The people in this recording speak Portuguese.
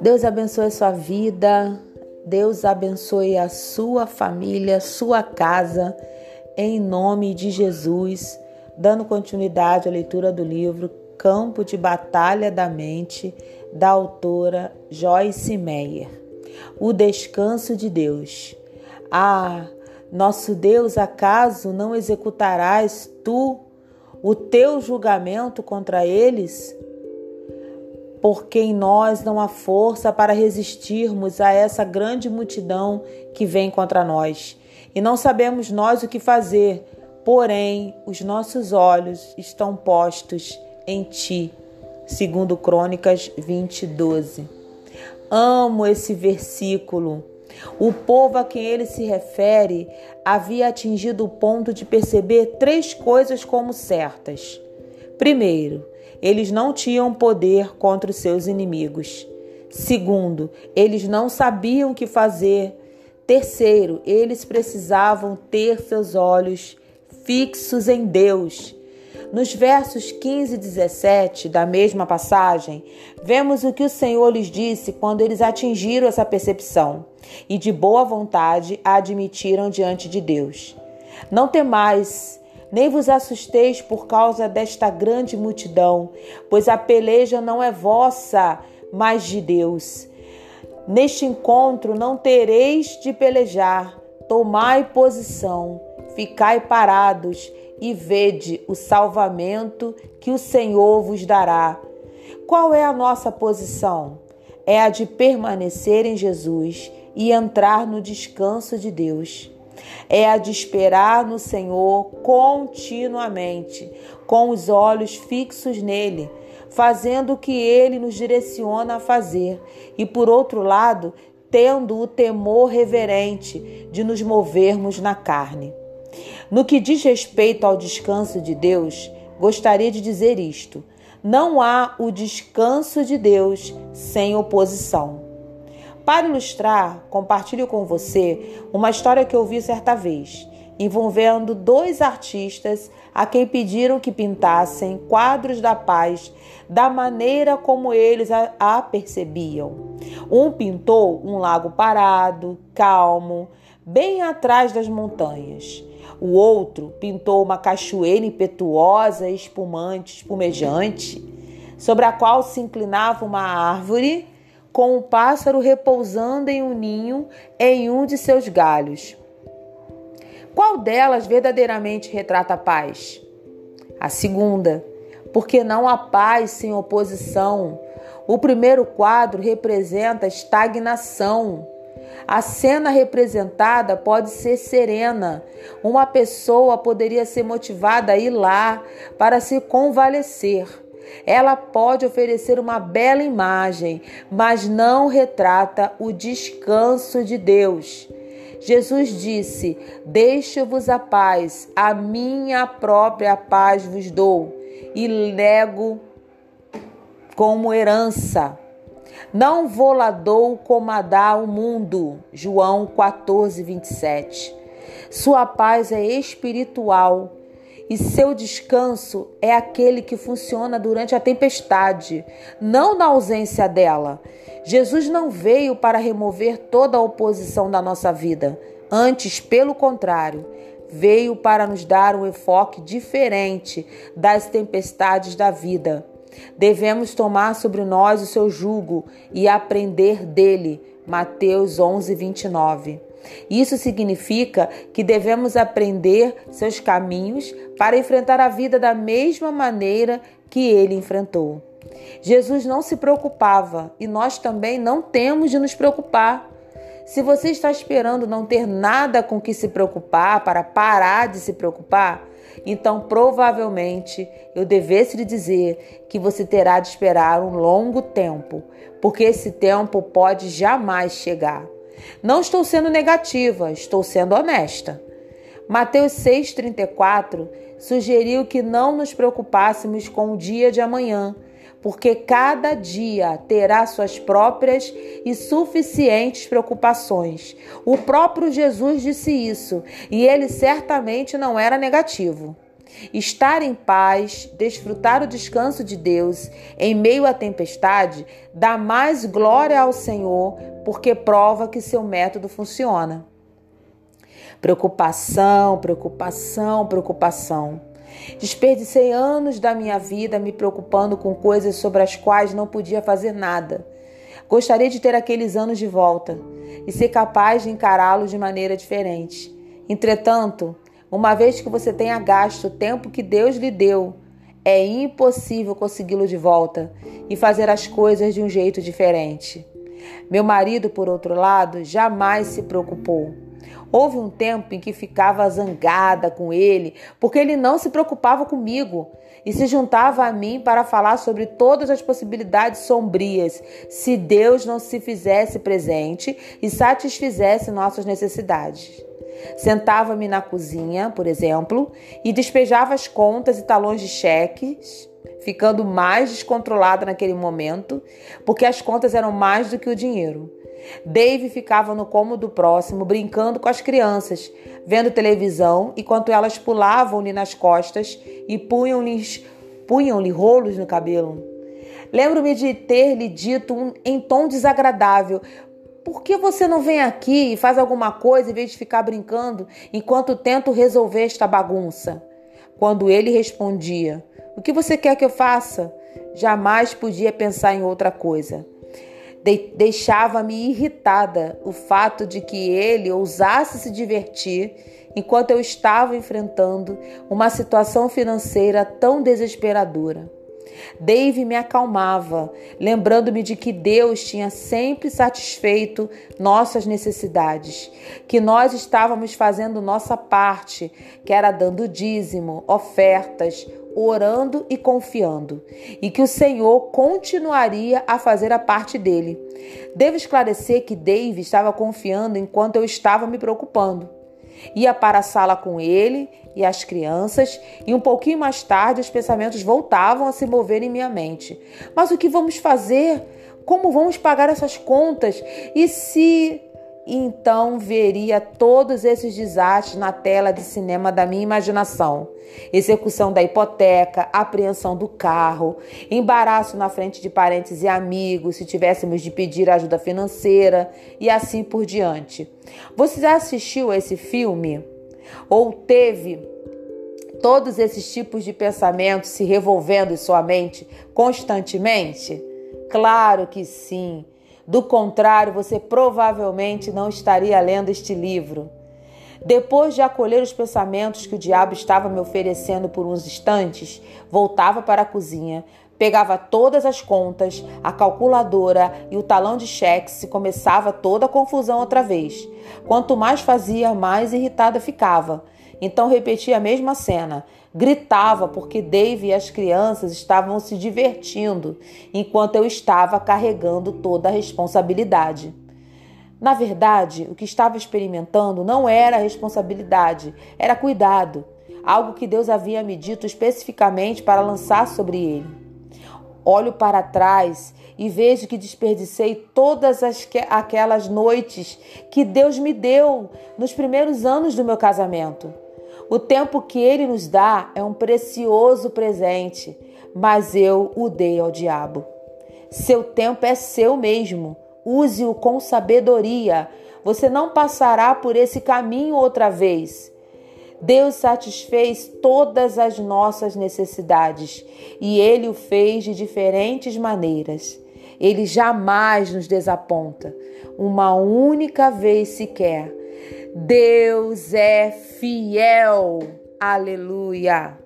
Deus abençoe sua vida, Deus abençoe a sua família, sua casa, em nome de Jesus, dando continuidade à leitura do livro Campo de Batalha da Mente, da autora Joyce Meyer. O descanso de Deus. Ah, nosso Deus, acaso não executarás tu o teu julgamento contra eles? porque em nós não há força para resistirmos a essa grande multidão que vem contra nós. E não sabemos nós o que fazer, porém os nossos olhos estão postos em ti. Segundo Crônicas 20, 12. Amo esse versículo. O povo a quem ele se refere havia atingido o ponto de perceber três coisas como certas. Primeiro, eles não tinham poder contra os seus inimigos. Segundo, eles não sabiam o que fazer. Terceiro, eles precisavam ter seus olhos fixos em Deus. Nos versos 15 e 17 da mesma passagem, vemos o que o Senhor lhes disse quando eles atingiram essa percepção e de boa vontade a admitiram diante de Deus. Não temais, nem vos assusteis por causa desta grande multidão, pois a peleja não é vossa, mas de Deus. Neste encontro não tereis de pelejar, tomai posição, ficai parados e vede o salvamento que o Senhor vos dará. Qual é a nossa posição? É a de permanecer em Jesus e entrar no descanso de Deus é a de esperar no Senhor continuamente, com os olhos fixos nele, fazendo o que ele nos direciona a fazer, e por outro lado, tendo o temor reverente de nos movermos na carne. No que diz respeito ao descanso de Deus, gostaria de dizer isto: não há o descanso de Deus sem oposição. Para ilustrar, compartilho com você uma história que eu vi certa vez, envolvendo dois artistas a quem pediram que pintassem quadros da paz da maneira como eles a, a percebiam. Um pintou um lago parado, calmo, bem atrás das montanhas. O outro pintou uma cachoeira impetuosa, espumante, espumejante, sobre a qual se inclinava uma árvore com o pássaro repousando em um ninho em um de seus galhos. Qual delas verdadeiramente retrata a paz? A segunda, porque não há paz sem oposição. O primeiro quadro representa estagnação. A cena representada pode ser serena. Uma pessoa poderia ser motivada a ir lá para se convalescer. Ela pode oferecer uma bela imagem, mas não retrata o descanso de Deus. Jesus disse: Deixo-vos a paz, a minha própria paz vos dou, e lego como herança. Não vou lá dou como a dá o mundo. João 14, 27. Sua paz é espiritual e seu descanso é aquele que funciona durante a tempestade, não na ausência dela. Jesus não veio para remover toda a oposição da nossa vida, antes, pelo contrário, veio para nos dar um enfoque diferente das tempestades da vida. Devemos tomar sobre nós o seu jugo e aprender dele. Mateus 11, 29. Isso significa que devemos aprender seus caminhos para enfrentar a vida da mesma maneira que ele enfrentou. Jesus não se preocupava e nós também não temos de nos preocupar. Se você está esperando não ter nada com que se preocupar para parar de se preocupar, então provavelmente eu devesse lhe dizer que você terá de esperar um longo tempo, porque esse tempo pode jamais chegar. Não estou sendo negativa, estou sendo honesta. Mateus 6,34 sugeriu que não nos preocupássemos com o dia de amanhã, porque cada dia terá suas próprias e suficientes preocupações. O próprio Jesus disse isso e ele certamente não era negativo. Estar em paz, desfrutar o descanso de Deus em meio à tempestade, dá mais glória ao Senhor, porque prova que seu método funciona. Preocupação, preocupação, preocupação. Desperdicei anos da minha vida me preocupando com coisas sobre as quais não podia fazer nada. Gostaria de ter aqueles anos de volta e ser capaz de encará-los de maneira diferente. Entretanto, uma vez que você tenha gasto o tempo que Deus lhe deu, é impossível consegui-lo de volta e fazer as coisas de um jeito diferente. Meu marido, por outro lado, jamais se preocupou. Houve um tempo em que ficava zangada com ele porque ele não se preocupava comigo e se juntava a mim para falar sobre todas as possibilidades sombrias se Deus não se fizesse presente e satisfizesse nossas necessidades. Sentava-me na cozinha, por exemplo, e despejava as contas e talões de cheques, ficando mais descontrolada naquele momento, porque as contas eram mais do que o dinheiro. Dave ficava no cômodo próximo, brincando com as crianças, vendo televisão, enquanto elas pulavam-lhe nas costas e punham-lhe punham rolos no cabelo. Lembro-me de ter lhe dito um, em tom desagradável: por que você não vem aqui e faz alguma coisa em vez de ficar brincando enquanto tento resolver esta bagunça? Quando ele respondia: O que você quer que eu faça? Jamais podia pensar em outra coisa. De Deixava-me irritada o fato de que ele ousasse se divertir enquanto eu estava enfrentando uma situação financeira tão desesperadora. Dave me acalmava, lembrando-me de que Deus tinha sempre satisfeito nossas necessidades, que nós estávamos fazendo nossa parte, que era dando dízimo, ofertas, orando e confiando, e que o Senhor continuaria a fazer a parte dele. Devo esclarecer que Dave estava confiando enquanto eu estava me preocupando. Ia para a sala com ele e as crianças, e um pouquinho mais tarde os pensamentos voltavam a se mover em minha mente. Mas o que vamos fazer? Como vamos pagar essas contas? E se então veria todos esses desastres na tela de cinema da minha imaginação. Execução da hipoteca, apreensão do carro, embaraço na frente de parentes e amigos se tivéssemos de pedir ajuda financeira e assim por diante. Você já assistiu a esse filme? Ou teve todos esses tipos de pensamentos se revolvendo em sua mente constantemente? Claro que sim. Do contrário, você provavelmente não estaria lendo este livro. Depois de acolher os pensamentos que o diabo estava me oferecendo por uns instantes, voltava para a cozinha, pegava todas as contas, a calculadora e o talão de cheques e começava toda a confusão outra vez. Quanto mais fazia, mais irritada ficava. Então repetia a mesma cena. Gritava porque Dave e as crianças estavam se divertindo, enquanto eu estava carregando toda a responsabilidade. Na verdade, o que estava experimentando não era responsabilidade, era cuidado, algo que Deus havia me dito especificamente para lançar sobre ele. Olho para trás e vejo que desperdicei todas as, aquelas noites que Deus me deu nos primeiros anos do meu casamento. O tempo que ele nos dá é um precioso presente, mas eu o dei ao diabo. Seu tempo é seu mesmo. Use-o com sabedoria. Você não passará por esse caminho outra vez. Deus satisfez todas as nossas necessidades e Ele o fez de diferentes maneiras. Ele jamais nos desaponta, uma única vez sequer Deus é fiel. Aleluia.